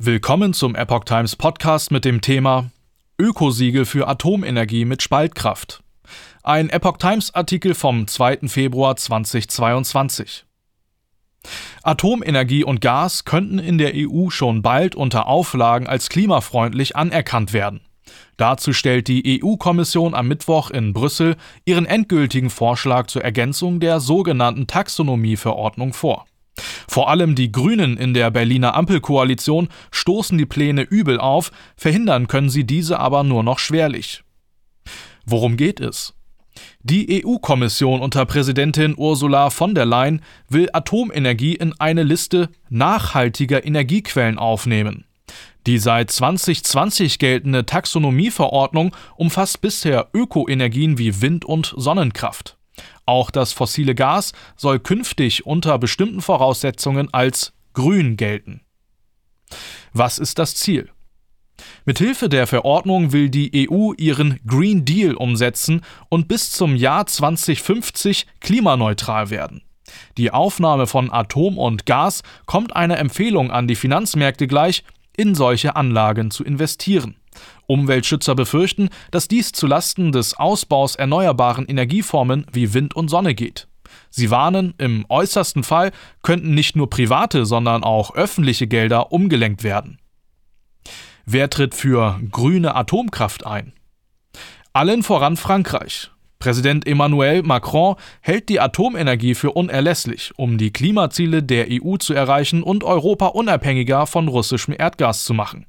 Willkommen zum Epoch Times Podcast mit dem Thema Ökosiegel für Atomenergie mit Spaltkraft. Ein Epoch Times Artikel vom 2. Februar 2022. Atomenergie und Gas könnten in der EU schon bald unter Auflagen als klimafreundlich anerkannt werden. Dazu stellt die EU-Kommission am Mittwoch in Brüssel ihren endgültigen Vorschlag zur Ergänzung der sogenannten Taxonomieverordnung vor. Vor allem die Grünen in der Berliner Ampelkoalition stoßen die Pläne übel auf, verhindern können sie diese aber nur noch schwerlich. Worum geht es? Die EU-Kommission unter Präsidentin Ursula von der Leyen will Atomenergie in eine Liste nachhaltiger Energiequellen aufnehmen. Die seit 2020 geltende Taxonomieverordnung umfasst bisher Ökoenergien wie Wind- und Sonnenkraft. Auch das fossile Gas soll künftig unter bestimmten Voraussetzungen als grün gelten. Was ist das Ziel? Mithilfe der Verordnung will die EU ihren Green Deal umsetzen und bis zum Jahr 2050 klimaneutral werden. Die Aufnahme von Atom und Gas kommt einer Empfehlung an die Finanzmärkte gleich, in solche Anlagen zu investieren. Umweltschützer befürchten, dass dies zu Lasten des Ausbaus erneuerbaren Energieformen wie Wind und Sonne geht. Sie warnen, im äußersten Fall könnten nicht nur private, sondern auch öffentliche Gelder umgelenkt werden. Wer tritt für grüne Atomkraft ein? Allen voran Frankreich. Präsident Emmanuel Macron hält die Atomenergie für unerlässlich, um die Klimaziele der EU zu erreichen und Europa unabhängiger von russischem Erdgas zu machen.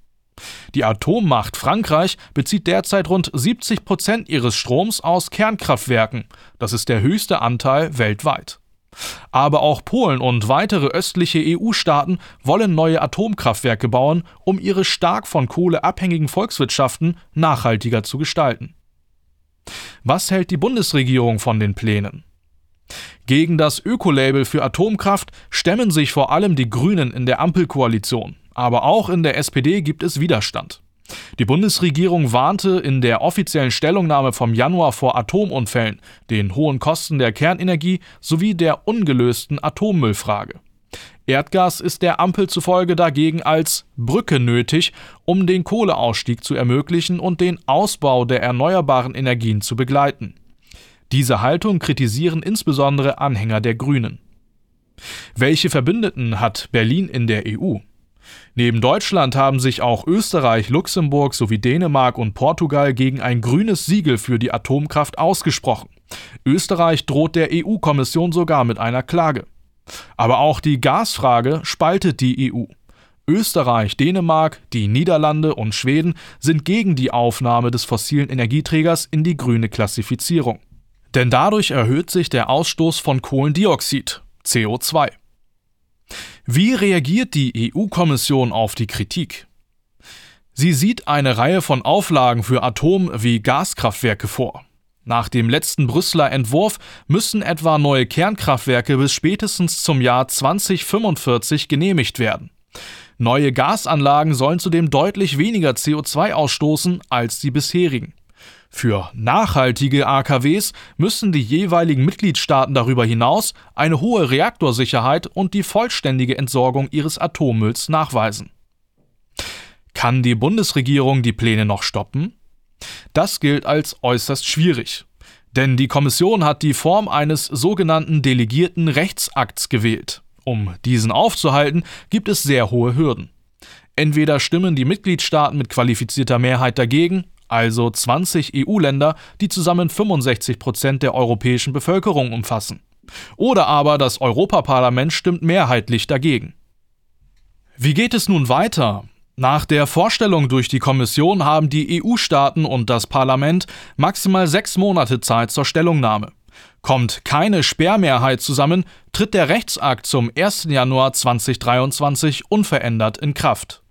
Die Atommacht Frankreich bezieht derzeit rund 70 Prozent ihres Stroms aus Kernkraftwerken. Das ist der höchste Anteil weltweit. Aber auch Polen und weitere östliche EU-Staaten wollen neue Atomkraftwerke bauen, um ihre stark von Kohle abhängigen Volkswirtschaften nachhaltiger zu gestalten. Was hält die Bundesregierung von den Plänen? Gegen das Ökolabel für Atomkraft stemmen sich vor allem die Grünen in der Ampelkoalition aber auch in der SPD gibt es Widerstand. Die Bundesregierung warnte in der offiziellen Stellungnahme vom Januar vor Atomunfällen, den hohen Kosten der Kernenergie sowie der ungelösten Atommüllfrage. Erdgas ist der Ampel zufolge dagegen als Brücke nötig, um den Kohleausstieg zu ermöglichen und den Ausbau der erneuerbaren Energien zu begleiten. Diese Haltung kritisieren insbesondere Anhänger der Grünen. Welche Verbündeten hat Berlin in der EU? Neben Deutschland haben sich auch Österreich, Luxemburg sowie Dänemark und Portugal gegen ein grünes Siegel für die Atomkraft ausgesprochen. Österreich droht der EU-Kommission sogar mit einer Klage. Aber auch die Gasfrage spaltet die EU. Österreich, Dänemark, die Niederlande und Schweden sind gegen die Aufnahme des fossilen Energieträgers in die grüne Klassifizierung. Denn dadurch erhöht sich der Ausstoß von Kohlendioxid, CO2. Wie reagiert die EU-Kommission auf die Kritik? Sie sieht eine Reihe von Auflagen für Atom- wie Gaskraftwerke vor. Nach dem letzten Brüsseler Entwurf müssen etwa neue Kernkraftwerke bis spätestens zum Jahr 2045 genehmigt werden. Neue Gasanlagen sollen zudem deutlich weniger CO2 ausstoßen als die bisherigen. Für nachhaltige AKWs müssen die jeweiligen Mitgliedstaaten darüber hinaus eine hohe Reaktorsicherheit und die vollständige Entsorgung ihres Atommülls nachweisen. Kann die Bundesregierung die Pläne noch stoppen? Das gilt als äußerst schwierig. Denn die Kommission hat die Form eines sogenannten delegierten Rechtsakts gewählt. Um diesen aufzuhalten, gibt es sehr hohe Hürden. Entweder stimmen die Mitgliedstaaten mit qualifizierter Mehrheit dagegen also 20 EU-Länder, die zusammen 65 Prozent der europäischen Bevölkerung umfassen. Oder aber das Europaparlament stimmt mehrheitlich dagegen. Wie geht es nun weiter? Nach der Vorstellung durch die Kommission haben die EU-Staaten und das Parlament maximal sechs Monate Zeit zur Stellungnahme. Kommt keine Sperrmehrheit zusammen, tritt der Rechtsakt zum 1. Januar 2023 unverändert in Kraft.